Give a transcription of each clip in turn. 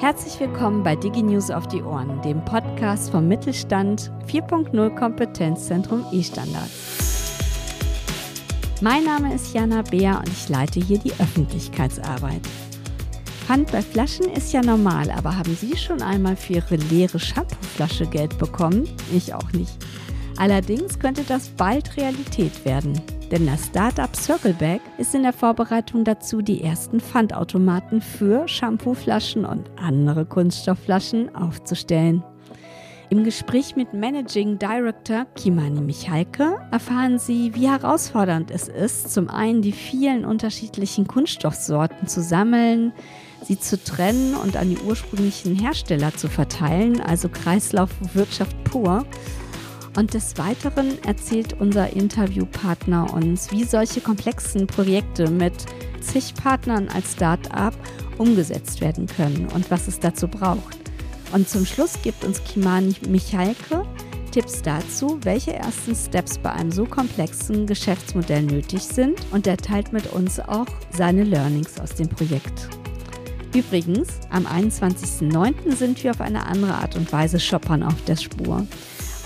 Herzlich willkommen bei DigiNews auf die Ohren, dem Podcast vom Mittelstand 4.0 Kompetenzzentrum E-Standards. Mein Name ist Jana Beer und ich leite hier die Öffentlichkeitsarbeit. Pfand bei Flaschen ist ja normal, aber haben Sie schon einmal für Ihre leere Shampooflasche Geld bekommen? Ich auch nicht. Allerdings könnte das bald Realität werden. Denn das Startup Circleback ist in der Vorbereitung dazu, die ersten Pfandautomaten für Shampooflaschen und andere Kunststoffflaschen aufzustellen. Im Gespräch mit Managing Director Kimani Michalke erfahren Sie, wie herausfordernd es ist, zum einen die vielen unterschiedlichen Kunststoffsorten zu sammeln, sie zu trennen und an die ursprünglichen Hersteller zu verteilen, also Kreislaufwirtschaft pur und des Weiteren erzählt unser Interviewpartner uns, wie solche komplexen Projekte mit zig Partnern als Start-up umgesetzt werden können und was es dazu braucht. Und zum Schluss gibt uns Kimani Michalke Tipps dazu, welche ersten Steps bei einem so komplexen Geschäftsmodell nötig sind und er teilt mit uns auch seine Learnings aus dem Projekt. Übrigens, am 21.09. sind wir auf eine andere Art und Weise Shoppern auf der Spur.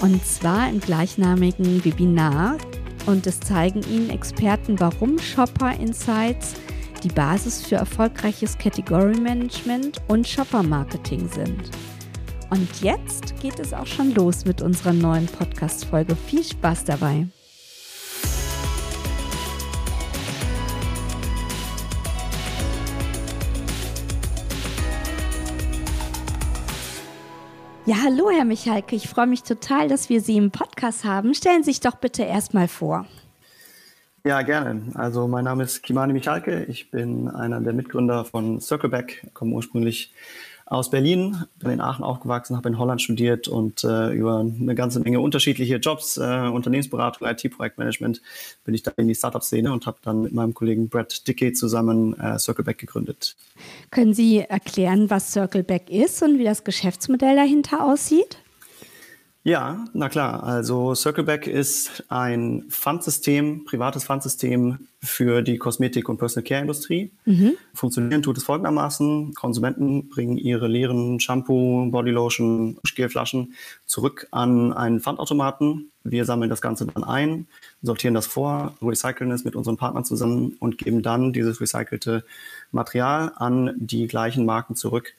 Und zwar im gleichnamigen Webinar. Und es zeigen Ihnen Experten, warum Shopper Insights die Basis für erfolgreiches Category Management und Shopper Marketing sind. Und jetzt geht es auch schon los mit unserer neuen Podcast-Folge. Viel Spaß dabei! Ja, hallo, Herr Michalke. Ich freue mich total, dass wir Sie im Podcast haben. Stellen Sie sich doch bitte erstmal vor. Ja, gerne. Also mein Name ist Kimani Michalke. Ich bin einer der Mitgründer von Circleback, komme ursprünglich aus Berlin, bin in Aachen aufgewachsen, habe in Holland studiert und äh, über eine ganze Menge unterschiedliche Jobs, äh, Unternehmensberatung, IT-Projektmanagement, bin ich da in die Startup-Szene und habe dann mit meinem Kollegen Brad Dickey zusammen äh, Circleback gegründet. Können Sie erklären, was Circleback ist und wie das Geschäftsmodell dahinter aussieht? Ja, na klar. Also Circleback ist ein Fundsystem, privates Fundsystem für die Kosmetik- und Personal Care Industrie. Mhm. Funktionieren tut es folgendermaßen. Konsumenten bringen ihre leeren Shampoo, Bodylotion, Gelflaschen zurück an einen Pfandautomaten. Wir sammeln das Ganze dann ein, sortieren das vor, recyceln es mit unseren Partnern zusammen und geben dann dieses recycelte Material an die gleichen Marken zurück,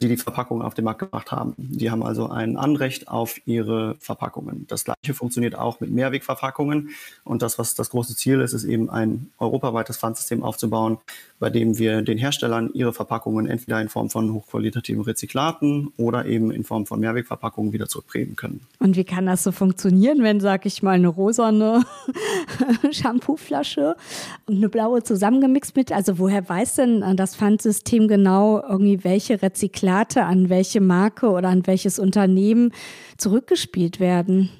die die Verpackungen auf den Markt gebracht haben. Die haben also ein Anrecht auf ihre Verpackungen. Das gleiche funktioniert auch mit Mehrwegverpackungen. Und das, was das große Ziel ist, ist eben ein europaweites Pfandsystem aufzubauen, bei dem wir den Herstellern ihre Verpackungen entweder in Form von hochqualitativen Rezyklaten oder eben in Form von Mehrwegverpackungen wieder zurückbringen können. Und wie kann das so funktionieren, wenn, sag ich mal, eine rosane Shampooflasche und eine blaue zusammengemixt mit? Also woher weiß denn das Pfandsystem genau irgendwie, welche Rezyklate Rezyklate an welche Marke oder an welches Unternehmen zurückgespielt werden?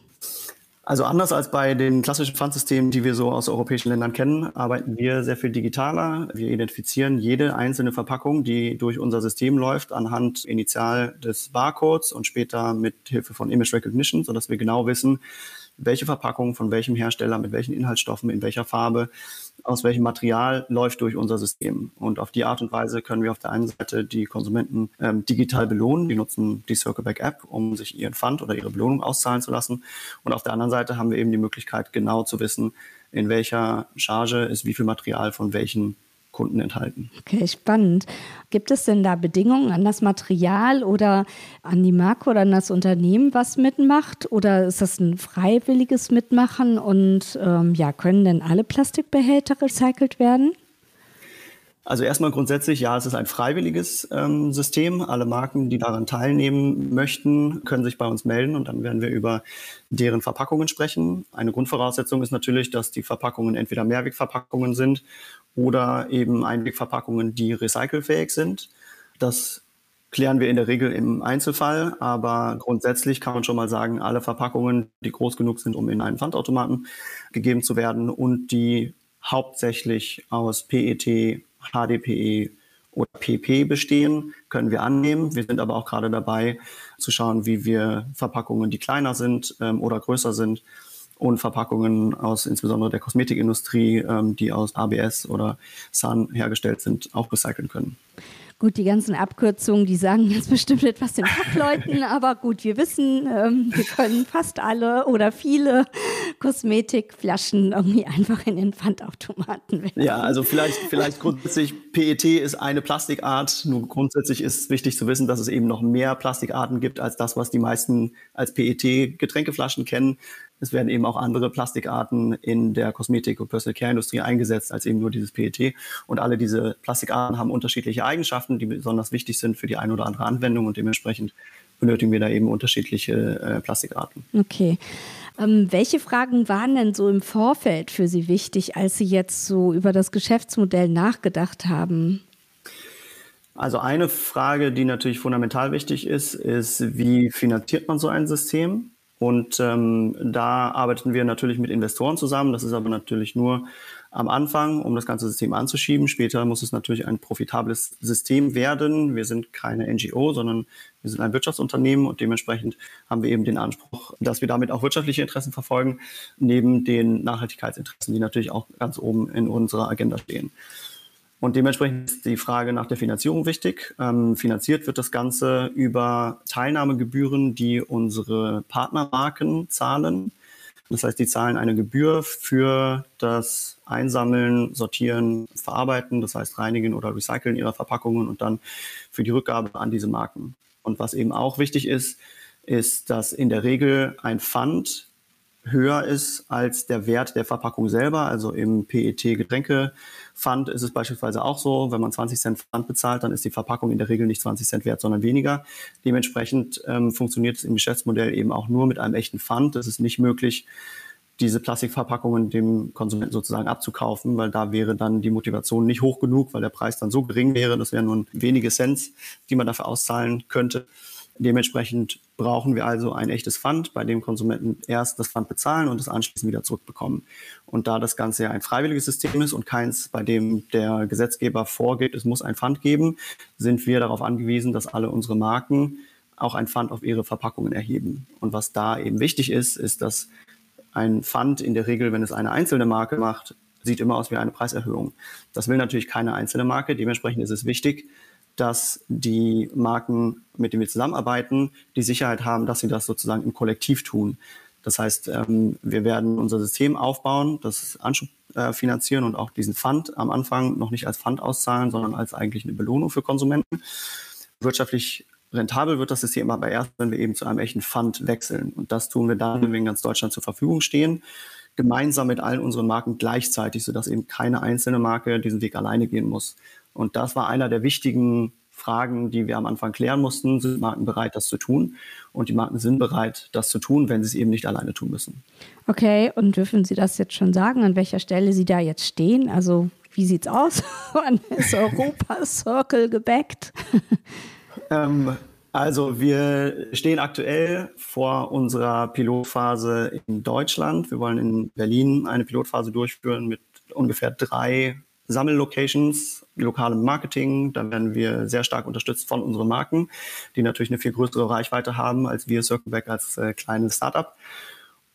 Also anders als bei den klassischen Pfandsystemen, die wir so aus europäischen Ländern kennen, arbeiten wir sehr viel digitaler. Wir identifizieren jede einzelne Verpackung, die durch unser System läuft, anhand initial des Barcodes und später mit Hilfe von Image Recognition, sodass wir genau wissen, welche Verpackung von welchem Hersteller, mit welchen Inhaltsstoffen, in welcher Farbe aus welchem Material läuft durch unser System. Und auf die Art und Weise können wir auf der einen Seite die Konsumenten ähm, digital belohnen. Die nutzen die Circleback App, um sich ihren Pfand oder ihre Belohnung auszahlen zu lassen. Und auf der anderen Seite haben wir eben die Möglichkeit, genau zu wissen, in welcher Charge ist wie viel Material von welchen Kunden enthalten. Okay, spannend. Gibt es denn da Bedingungen an das Material oder an die Marke oder an das Unternehmen, was mitmacht? Oder ist das ein freiwilliges Mitmachen? Und ähm, ja, können denn alle Plastikbehälter recycelt werden? Also erstmal grundsätzlich, ja, es ist ein freiwilliges ähm, System. Alle Marken, die daran teilnehmen möchten, können sich bei uns melden und dann werden wir über deren Verpackungen sprechen. Eine Grundvoraussetzung ist natürlich, dass die Verpackungen entweder Mehrwegverpackungen sind oder eben Einwegverpackungen, die recycelfähig sind. Das klären wir in der Regel im Einzelfall, aber grundsätzlich kann man schon mal sagen, alle Verpackungen, die groß genug sind, um in einen Pfandautomaten gegeben zu werden und die hauptsächlich aus PET, HDPE oder PP bestehen, können wir annehmen. Wir sind aber auch gerade dabei zu schauen, wie wir Verpackungen, die kleiner sind ähm, oder größer sind und Verpackungen aus insbesondere der Kosmetikindustrie, ähm, die aus ABS oder SAN hergestellt sind, auch recyceln können. Gut, die ganzen Abkürzungen, die sagen jetzt bestimmt etwas den Fachleuten, aber gut, wir wissen, ähm, wir können fast alle oder viele Kosmetikflaschen irgendwie einfach in den Pfandautomaten werfen. Ja, also vielleicht, vielleicht grundsätzlich, PET ist eine Plastikart. Nur grundsätzlich ist wichtig zu wissen, dass es eben noch mehr Plastikarten gibt als das, was die meisten als PET-Getränkeflaschen kennen. Es werden eben auch andere Plastikarten in der Kosmetik- und Personal Care-Industrie eingesetzt als eben nur dieses PET. Und alle diese Plastikarten haben unterschiedliche Eigenschaften, die besonders wichtig sind für die eine oder andere Anwendung und dementsprechend benötigen wir da eben unterschiedliche äh, Plastikarten. Okay. Ähm, welche Fragen waren denn so im Vorfeld für Sie wichtig, als Sie jetzt so über das Geschäftsmodell nachgedacht haben? Also eine Frage, die natürlich fundamental wichtig ist, ist, wie finanziert man so ein System? Und ähm, da arbeiten wir natürlich mit Investoren zusammen. Das ist aber natürlich nur am Anfang, um das ganze System anzuschieben. Später muss es natürlich ein profitables System werden. Wir sind keine NGO, sondern wir sind ein Wirtschaftsunternehmen und dementsprechend haben wir eben den Anspruch, dass wir damit auch wirtschaftliche Interessen verfolgen, neben den Nachhaltigkeitsinteressen, die natürlich auch ganz oben in unserer Agenda stehen. Und dementsprechend ist die Frage nach der Finanzierung wichtig. Ähm, finanziert wird das Ganze über Teilnahmegebühren, die unsere Partnermarken zahlen. Das heißt, die zahlen eine Gebühr für das Einsammeln, Sortieren, Verarbeiten, das heißt Reinigen oder Recyceln ihrer Verpackungen und dann für die Rückgabe an diese Marken. Und was eben auch wichtig ist, ist, dass in der Regel ein Pfand höher ist als der Wert der Verpackung selber. Also im PET-Getränke-Pfand ist es beispielsweise auch so, wenn man 20 Cent Pfand bezahlt, dann ist die Verpackung in der Regel nicht 20 Cent wert, sondern weniger. Dementsprechend ähm, funktioniert es im Geschäftsmodell eben auch nur mit einem echten Pfand. Es ist nicht möglich, diese Plastikverpackungen dem Konsumenten sozusagen abzukaufen, weil da wäre dann die Motivation nicht hoch genug, weil der Preis dann so gering wäre, das wären nur wenige Cents, die man dafür auszahlen könnte. Dementsprechend brauchen wir also ein echtes Pfand, bei dem Konsumenten erst das Pfand bezahlen und es anschließend wieder zurückbekommen. Und da das Ganze ja ein freiwilliges System ist und keins, bei dem der Gesetzgeber vorgeht, es muss ein Pfand geben, sind wir darauf angewiesen, dass alle unsere Marken auch ein Pfand auf ihre Verpackungen erheben. Und was da eben wichtig ist, ist, dass ein Pfand in der Regel, wenn es eine einzelne Marke macht, sieht immer aus wie eine Preiserhöhung. Das will natürlich keine einzelne Marke. Dementsprechend ist es wichtig, dass die Marken, mit denen wir zusammenarbeiten, die Sicherheit haben, dass sie das sozusagen im Kollektiv tun. Das heißt, ähm, wir werden unser System aufbauen, das Anschub äh, finanzieren und auch diesen Fund am Anfang noch nicht als Fund auszahlen, sondern als eigentlich eine Belohnung für Konsumenten. Wirtschaftlich rentabel wird das System aber erst, wenn wir eben zu einem echten Fund wechseln. Und das tun wir dann, wenn wir in ganz Deutschland zur Verfügung stehen, gemeinsam mit allen unseren Marken gleichzeitig, sodass eben keine einzelne Marke diesen Weg alleine gehen muss. Und das war einer der wichtigen Fragen, die wir am Anfang klären mussten. Sind Marken bereit, das zu tun? Und die Marken sind bereit, das zu tun, wenn sie es eben nicht alleine tun müssen. Okay, und dürfen Sie das jetzt schon sagen, an welcher Stelle Sie da jetzt stehen? Also, wie sieht's aus? Wann ist Europa Circle gebackt? ähm, also wir stehen aktuell vor unserer Pilotphase in Deutschland. Wir wollen in Berlin eine Pilotphase durchführen mit ungefähr drei Sammellocations, lokale Marketing. Da werden wir sehr stark unterstützt von unseren Marken, die natürlich eine viel größere Reichweite haben als wir Circleback als äh, kleines Startup.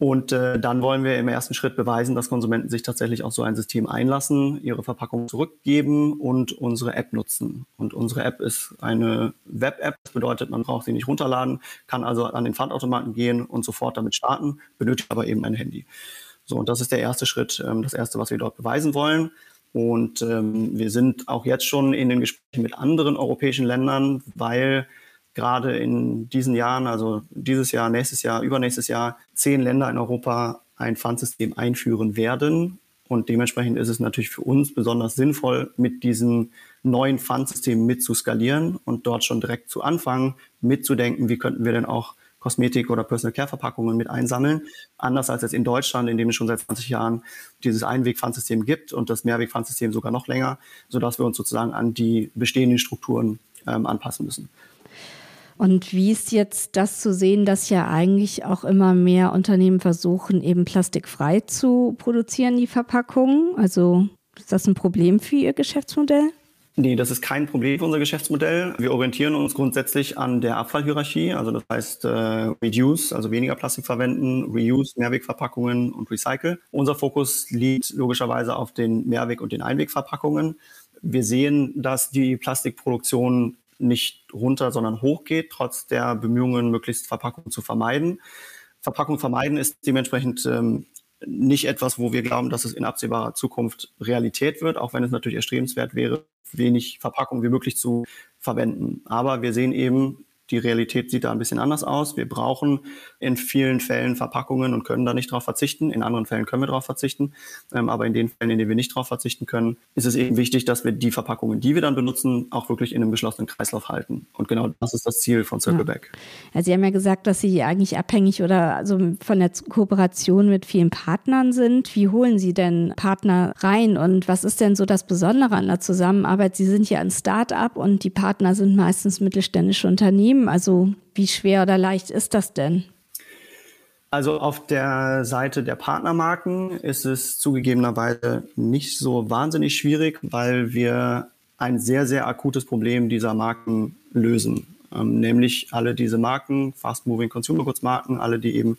Und äh, dann wollen wir im ersten Schritt beweisen, dass Konsumenten sich tatsächlich auf so ein System einlassen, ihre Verpackung zurückgeben und unsere App nutzen. Und unsere App ist eine Web-App. Das bedeutet, man braucht sie nicht runterladen, kann also an den Pfandautomaten gehen und sofort damit starten, benötigt aber eben ein Handy. So, und das ist der erste Schritt, ähm, das erste, was wir dort beweisen wollen. Und ähm, wir sind auch jetzt schon in den Gesprächen mit anderen europäischen Ländern, weil gerade in diesen Jahren, also dieses Jahr, nächstes Jahr, übernächstes Jahr, zehn Länder in Europa ein Pfandsystem einführen werden. Und dementsprechend ist es natürlich für uns besonders sinnvoll, mit diesem neuen Pfandsystem mitzuskalieren und dort schon direkt zu anfangen, mitzudenken, wie könnten wir denn auch Kosmetik- oder Personal Care-Verpackungen mit einsammeln. Anders als jetzt in Deutschland, in dem es schon seit 20 Jahren dieses Einweg-Pfandsystem gibt und das Mehrweg-Pfandsystem sogar noch länger, sodass wir uns sozusagen an die bestehenden Strukturen ähm, anpassen müssen. Und wie ist jetzt das zu sehen, dass ja eigentlich auch immer mehr Unternehmen versuchen, eben plastikfrei zu produzieren, die Verpackungen? Also ist das ein Problem für Ihr Geschäftsmodell? Nee, das ist kein Problem für unser Geschäftsmodell. Wir orientieren uns grundsätzlich an der Abfallhierarchie, also das heißt äh, Reduce, also weniger Plastik verwenden, Reuse, Mehrwegverpackungen und Recycle. Unser Fokus liegt logischerweise auf den Mehrweg- und den Einwegverpackungen. Wir sehen, dass die Plastikproduktion nicht runter, sondern hochgeht, trotz der Bemühungen, möglichst Verpackungen zu vermeiden. Verpackung vermeiden ist dementsprechend ähm, nicht etwas, wo wir glauben, dass es in absehbarer Zukunft Realität wird, auch wenn es natürlich erstrebenswert wäre, wenig Verpackung wie möglich zu verwenden. Aber wir sehen eben, die Realität sieht da ein bisschen anders aus. Wir brauchen in vielen Fällen Verpackungen und können da nicht darauf verzichten. In anderen Fällen können wir darauf verzichten. Ähm, aber in den Fällen, in denen wir nicht darauf verzichten können, ist es eben wichtig, dass wir die Verpackungen, die wir dann benutzen, auch wirklich in einem geschlossenen Kreislauf halten. Und genau das ist das Ziel von Circleback. Ja. Sie haben ja gesagt, dass Sie eigentlich abhängig oder also von der Kooperation mit vielen Partnern sind. Wie holen Sie denn Partner rein und was ist denn so das Besondere an der Zusammenarbeit? Sie sind ja ein Start-up und die Partner sind meistens mittelständische Unternehmen. Unternehmen? Also wie schwer oder leicht ist das denn? Also auf der Seite der Partnermarken ist es zugegebenerweise nicht so wahnsinnig schwierig, weil wir ein sehr, sehr akutes Problem dieser Marken lösen. Ähm, nämlich alle diese Marken, Fast-Moving Consumer Goods Marken, alle, die eben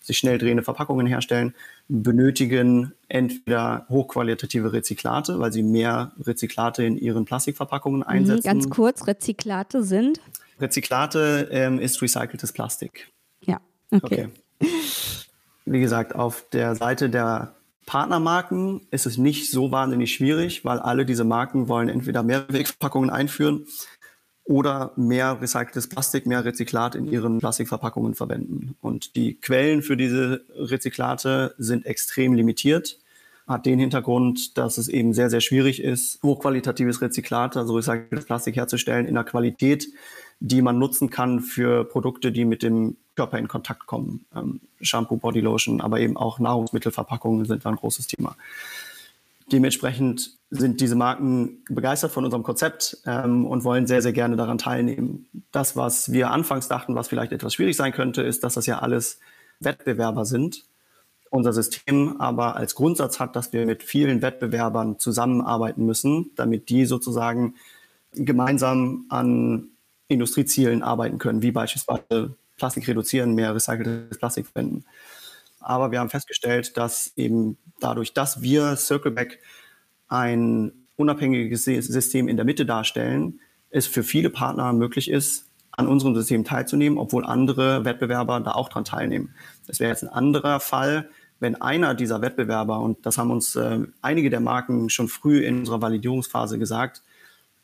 sich schnell drehende Verpackungen herstellen, benötigen entweder hochqualitative Rezyklate, weil sie mehr Rezyklate in ihren Plastikverpackungen mhm, einsetzen. Ganz kurz, Rezyklate sind? Rezyklate ähm, ist recyceltes Plastik. Ja, okay. okay. Wie gesagt, auf der Seite der Partnermarken ist es nicht so wahnsinnig schwierig, weil alle diese Marken wollen entweder Mehrwegverpackungen einführen oder mehr recyceltes Plastik, mehr Rezyklat in ihren Plastikverpackungen verwenden. Und die Quellen für diese Rezyklate sind extrem limitiert. Hat den Hintergrund, dass es eben sehr, sehr schwierig ist, hochqualitatives Rezyklat, also recyceltes Plastik herzustellen in einer Qualität, die man nutzen kann für Produkte, die mit dem Körper in Kontakt kommen. Ähm, Shampoo, Bodylotion, aber eben auch Nahrungsmittelverpackungen sind da ein großes Thema. Dementsprechend sind diese Marken begeistert von unserem Konzept ähm, und wollen sehr, sehr gerne daran teilnehmen. Das, was wir anfangs dachten, was vielleicht etwas schwierig sein könnte, ist, dass das ja alles Wettbewerber sind. Unser System aber als Grundsatz hat, dass wir mit vielen Wettbewerbern zusammenarbeiten müssen, damit die sozusagen gemeinsam an Industriezielen arbeiten können, wie beispielsweise Plastik reduzieren, mehr recyceltes Plastik verwenden. Aber wir haben festgestellt, dass eben dadurch, dass wir Circleback ein unabhängiges System in der Mitte darstellen, es für viele Partner möglich ist, an unserem System teilzunehmen, obwohl andere Wettbewerber da auch dran teilnehmen. Das wäre jetzt ein anderer Fall, wenn einer dieser Wettbewerber, und das haben uns äh, einige der Marken schon früh in unserer Validierungsphase gesagt,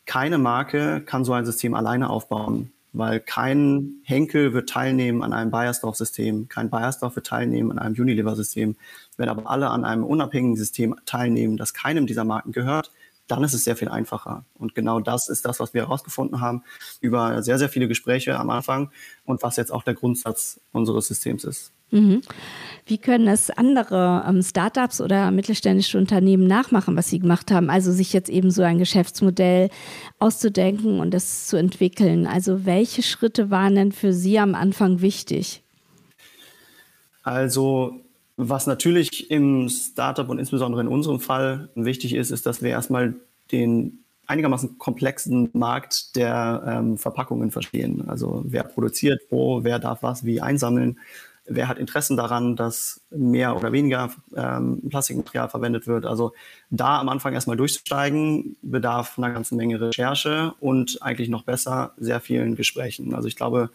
keine Marke kann so ein System alleine aufbauen, weil kein Henkel wird teilnehmen an einem Bayersdorf-System, kein Bayersdorf wird teilnehmen an einem Unilever-System. Wenn aber alle an einem unabhängigen System teilnehmen, das keinem dieser Marken gehört, dann ist es sehr viel einfacher. Und genau das ist das, was wir herausgefunden haben über sehr, sehr viele Gespräche am Anfang und was jetzt auch der Grundsatz unseres Systems ist. Mhm. Wie können es andere ähm, Startups oder mittelständische Unternehmen nachmachen, was sie gemacht haben? Also sich jetzt eben so ein Geschäftsmodell auszudenken und das zu entwickeln. Also welche Schritte waren denn für Sie am Anfang wichtig? Also was natürlich im Startup und insbesondere in unserem Fall wichtig ist, ist, dass wir erstmal den einigermaßen komplexen Markt der ähm, Verpackungen verstehen. Also wer produziert wo, wer darf was wie einsammeln, wer hat Interessen daran, dass mehr oder weniger ähm, Plastikmaterial verwendet wird. Also da am Anfang erstmal durchzusteigen, bedarf einer ganzen Menge Recherche und eigentlich noch besser sehr vielen Gesprächen. Also ich glaube,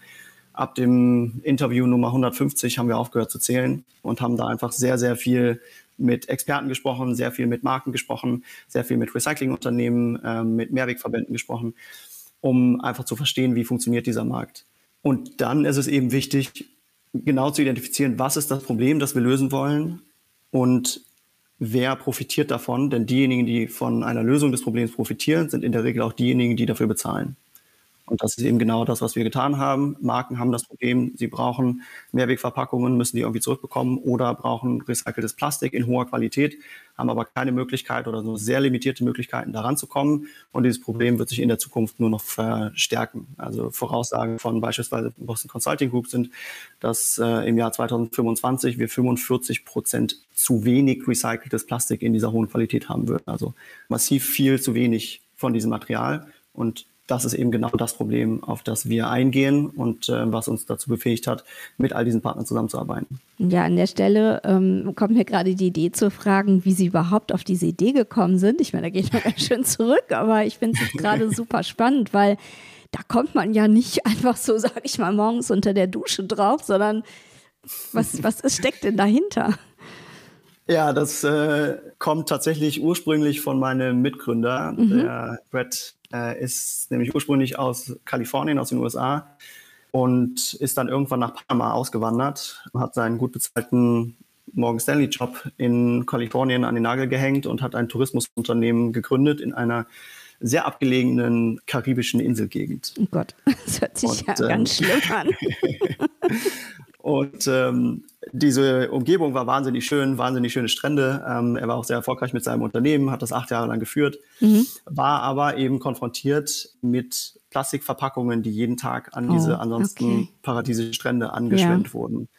ab dem Interview Nummer 150 haben wir aufgehört zu zählen und haben da einfach sehr, sehr viel mit Experten gesprochen, sehr viel mit Marken gesprochen, sehr viel mit Recyclingunternehmen, äh, mit Mehrwegverbänden gesprochen, um einfach zu verstehen, wie funktioniert dieser Markt. Und dann ist es eben wichtig, genau zu identifizieren, was ist das Problem, das wir lösen wollen und wer profitiert davon. Denn diejenigen, die von einer Lösung des Problems profitieren, sind in der Regel auch diejenigen, die dafür bezahlen. Und das ist eben genau das, was wir getan haben. Marken haben das Problem, sie brauchen Mehrwegverpackungen, müssen die irgendwie zurückbekommen oder brauchen recyceltes Plastik in hoher Qualität, haben aber keine Möglichkeit oder nur sehr limitierte Möglichkeiten, daran zu kommen. Und dieses Problem wird sich in der Zukunft nur noch verstärken. Also Voraussagen von beispielsweise Boston Consulting Group sind, dass äh, im Jahr 2025 wir 45 Prozent zu wenig recyceltes Plastik in dieser hohen Qualität haben würden. Also massiv viel zu wenig von diesem Material. Und das ist eben genau das Problem, auf das wir eingehen und äh, was uns dazu befähigt hat, mit all diesen Partnern zusammenzuarbeiten. Ja, an der Stelle ähm, kommt mir gerade die Idee zu fragen, wie Sie überhaupt auf diese Idee gekommen sind. Ich meine, da gehe ich mal ganz schön zurück, aber ich finde es gerade super spannend, weil da kommt man ja nicht einfach so, sage ich mal, morgens unter der Dusche drauf, sondern was, was ist, steckt denn dahinter? Ja, das äh, kommt tatsächlich ursprünglich von meinem Mitgründer. Mhm. Der Brett äh, ist nämlich ursprünglich aus Kalifornien, aus den USA und ist dann irgendwann nach Panama ausgewandert, hat seinen gut bezahlten Morgan Stanley Job in Kalifornien an den Nagel gehängt und hat ein Tourismusunternehmen gegründet in einer sehr abgelegenen karibischen Inselgegend. Oh Gott, das hört sich und, ja ähm, ganz schlimm an. und ähm, diese Umgebung war wahnsinnig schön, wahnsinnig schöne Strände. Ähm, er war auch sehr erfolgreich mit seinem Unternehmen, hat das acht Jahre lang geführt, mhm. war aber eben konfrontiert mit Plastikverpackungen, die jeden Tag an oh, diese ansonsten okay. paradiesischen Strände angeschwemmt ja. wurden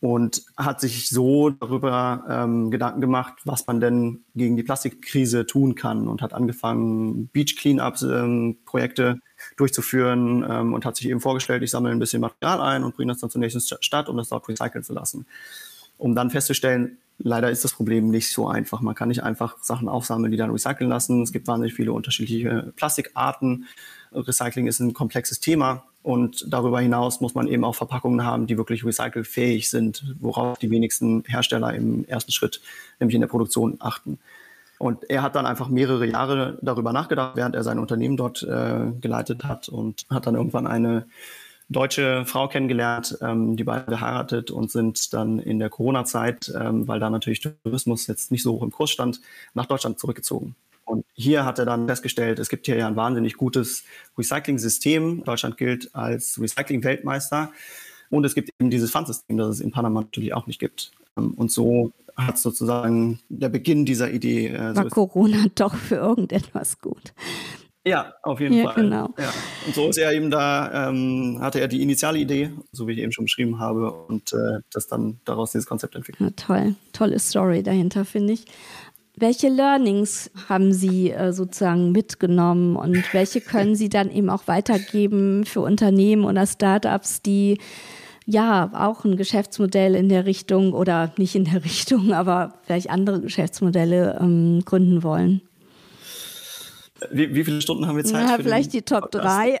und hat sich so darüber ähm, Gedanken gemacht, was man denn gegen die Plastikkrise tun kann und hat angefangen, Beach Cleanup-Projekte ähm, durchzuführen ähm, und hat sich eben vorgestellt, ich sammle ein bisschen Material ein und bringe das dann zur nächsten Stadt, um das dort recyceln zu lassen. Um dann festzustellen, leider ist das Problem nicht so einfach. Man kann nicht einfach Sachen aufsammeln, die dann recyceln lassen. Es gibt wahnsinnig viele unterschiedliche Plastikarten. Recycling ist ein komplexes Thema und darüber hinaus muss man eben auch Verpackungen haben, die wirklich recycelfähig sind, worauf die wenigsten Hersteller im ersten Schritt, nämlich in der Produktion, achten. Und er hat dann einfach mehrere Jahre darüber nachgedacht, während er sein Unternehmen dort äh, geleitet hat und hat dann irgendwann eine deutsche Frau kennengelernt, ähm, die beiden geheiratet und sind dann in der Corona-Zeit, ähm, weil da natürlich Tourismus jetzt nicht so hoch im Kurs stand, nach Deutschland zurückgezogen. Und hier hat er dann festgestellt, es gibt hier ja ein wahnsinnig gutes Recycling-System. Deutschland gilt als Recycling-Weltmeister. Und es gibt eben dieses Pfandsystem, das es in Panama natürlich auch nicht gibt. Ähm, und so hat sozusagen der Beginn dieser Idee. Äh, War so Corona doch für irgendetwas gut. Ja, auf jeden ja, Fall. Genau. Ja. Und so ist er eben da, ähm, hatte er die initiale Idee, so wie ich eben schon beschrieben habe, und äh, das dann daraus dieses Konzept entwickelt. Ja, toll, tolle Story dahinter, finde ich. Welche Learnings haben Sie äh, sozusagen mitgenommen und welche können Sie dann eben auch weitergeben für Unternehmen oder Startups, die ja auch ein Geschäftsmodell in der Richtung oder nicht in der Richtung, aber vielleicht andere Geschäftsmodelle ähm, gründen wollen? Wie, wie, viele Stunden haben wir Zeit? Ja, vielleicht die Top 3.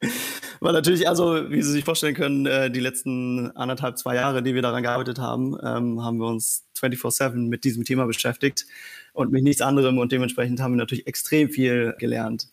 Weil natürlich, also wie Sie sich vorstellen können, äh, die letzten anderthalb, zwei Jahre, die wir daran gearbeitet haben, ähm, haben wir uns 24-7 mit diesem Thema beschäftigt und mit nichts anderem und dementsprechend haben wir natürlich extrem viel gelernt.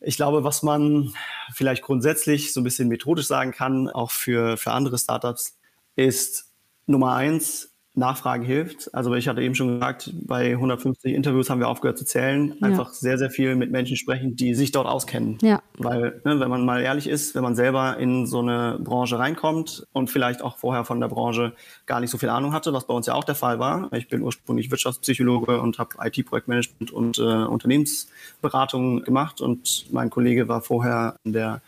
Ich glaube, was man vielleicht grundsätzlich so ein bisschen methodisch sagen kann, auch für, für andere Startups, ist Nummer eins, Nachfragen hilft. Also ich hatte eben schon gesagt, bei 150 Interviews haben wir aufgehört zu zählen. Einfach ja. sehr, sehr viel mit Menschen sprechen, die sich dort auskennen. Ja. Weil, ne, wenn man mal ehrlich ist, wenn man selber in so eine Branche reinkommt und vielleicht auch vorher von der Branche gar nicht so viel Ahnung hatte, was bei uns ja auch der Fall war. Ich bin ursprünglich Wirtschaftspsychologe und habe IT-Projektmanagement und äh, Unternehmensberatung gemacht und mein Kollege war vorher in der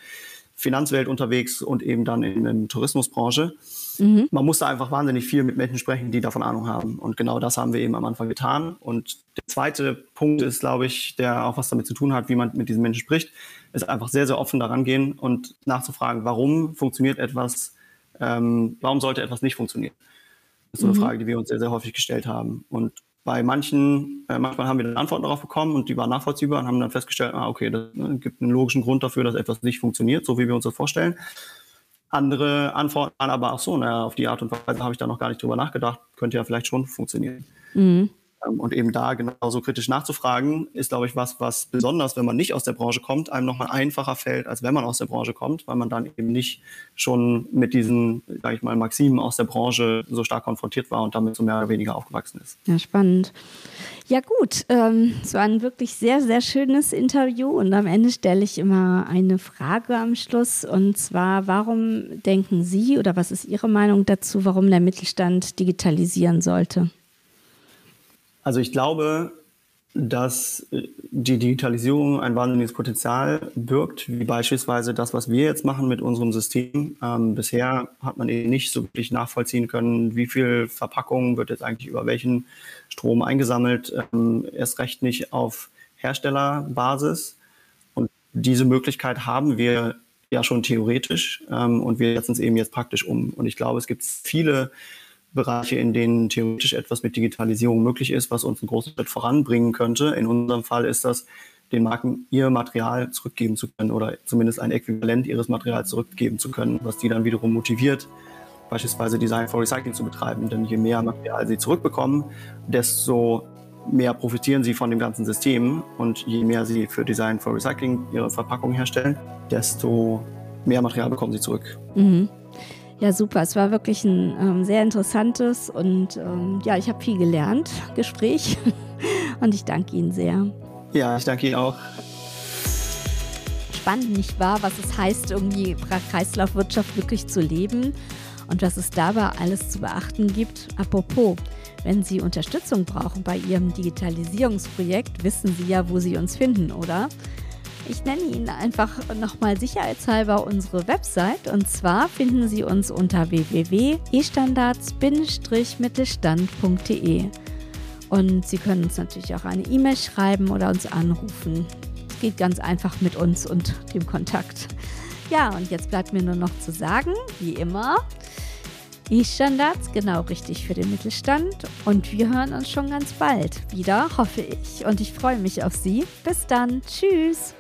Finanzwelt unterwegs und eben dann in der Tourismusbranche. Mhm. Man muss da einfach wahnsinnig viel mit Menschen sprechen, die davon Ahnung haben. Und genau das haben wir eben am Anfang getan. Und der zweite Punkt ist, glaube ich, der auch was damit zu tun hat, wie man mit diesen Menschen spricht, ist einfach sehr, sehr offen daran gehen und nachzufragen, warum funktioniert etwas, ähm, warum sollte etwas nicht funktionieren. Das ist so eine mhm. Frage, die wir uns sehr, sehr häufig gestellt haben. Und bei manchen, äh, manchmal haben wir dann Antworten darauf bekommen und die waren nachvollziehbar und haben dann festgestellt, ah, okay, das ne, gibt einen logischen Grund dafür, dass etwas nicht funktioniert, so wie wir uns das vorstellen. Andere Antworten waren aber auch so, naja, auf die Art und Weise habe ich da noch gar nicht drüber nachgedacht, könnte ja vielleicht schon funktionieren. Mhm. Ähm, und eben da genauso kritisch nachzufragen, ist, glaube ich, was, was besonders, wenn man nicht aus der Branche kommt, einem nochmal einfacher fällt, als wenn man aus der Branche kommt, weil man dann eben nicht schon mit diesen, sage ich mal, Maximen aus der Branche so stark konfrontiert war und damit so mehr oder weniger aufgewachsen ist. Ja, spannend. Ja gut, ähm, es war ein wirklich sehr, sehr schönes Interview und am Ende stelle ich immer eine Frage am Schluss und zwar, warum denken Sie oder was ist Ihre Meinung dazu, warum der Mittelstand digitalisieren sollte? Also ich glaube, dass äh, die Digitalisierung ein wahnsinniges Potenzial birgt, wie beispielsweise das, was wir jetzt machen mit unserem System. Ähm, bisher hat man eben nicht so wirklich nachvollziehen können, wie viel Verpackung wird jetzt eigentlich über welchen Strom eingesammelt. Ähm, erst recht nicht auf Herstellerbasis. Und diese Möglichkeit haben wir ja schon theoretisch ähm, und wir setzen es eben jetzt praktisch um. Und ich glaube, es gibt viele Bereiche, in denen theoretisch etwas mit Digitalisierung möglich ist, was uns einen großen Schritt voranbringen könnte. In unserem Fall ist das, den Marken ihr Material zurückgeben zu können oder zumindest ein Äquivalent ihres Materials zurückgeben zu können, was die dann wiederum motiviert, beispielsweise Design for Recycling zu betreiben. Denn je mehr Material sie zurückbekommen, desto mehr profitieren sie von dem ganzen System. Und je mehr sie für Design for Recycling ihre Verpackung herstellen, desto mehr Material bekommen sie zurück. Mhm. Ja, super. Es war wirklich ein ähm, sehr interessantes und ähm, ja, ich habe viel gelernt, Gespräch. und ich danke Ihnen sehr. Ja, ich danke Ihnen auch. Spannend, nicht wahr, was es heißt, irgendwie Kreislaufwirtschaft wirklich zu leben und was es dabei alles zu beachten gibt. Apropos, wenn Sie Unterstützung brauchen bei Ihrem Digitalisierungsprojekt, wissen Sie ja, wo Sie uns finden, oder? Ich nenne Ihnen einfach nochmal sicherheitshalber unsere Website und zwar finden Sie uns unter www.estandards-mittelstand.de und Sie können uns natürlich auch eine E-Mail schreiben oder uns anrufen. Es geht ganz einfach mit uns und dem Kontakt. Ja, und jetzt bleibt mir nur noch zu sagen, wie immer, E-Standards genau richtig für den Mittelstand und wir hören uns schon ganz bald wieder, hoffe ich. Und ich freue mich auf Sie. Bis dann. Tschüss.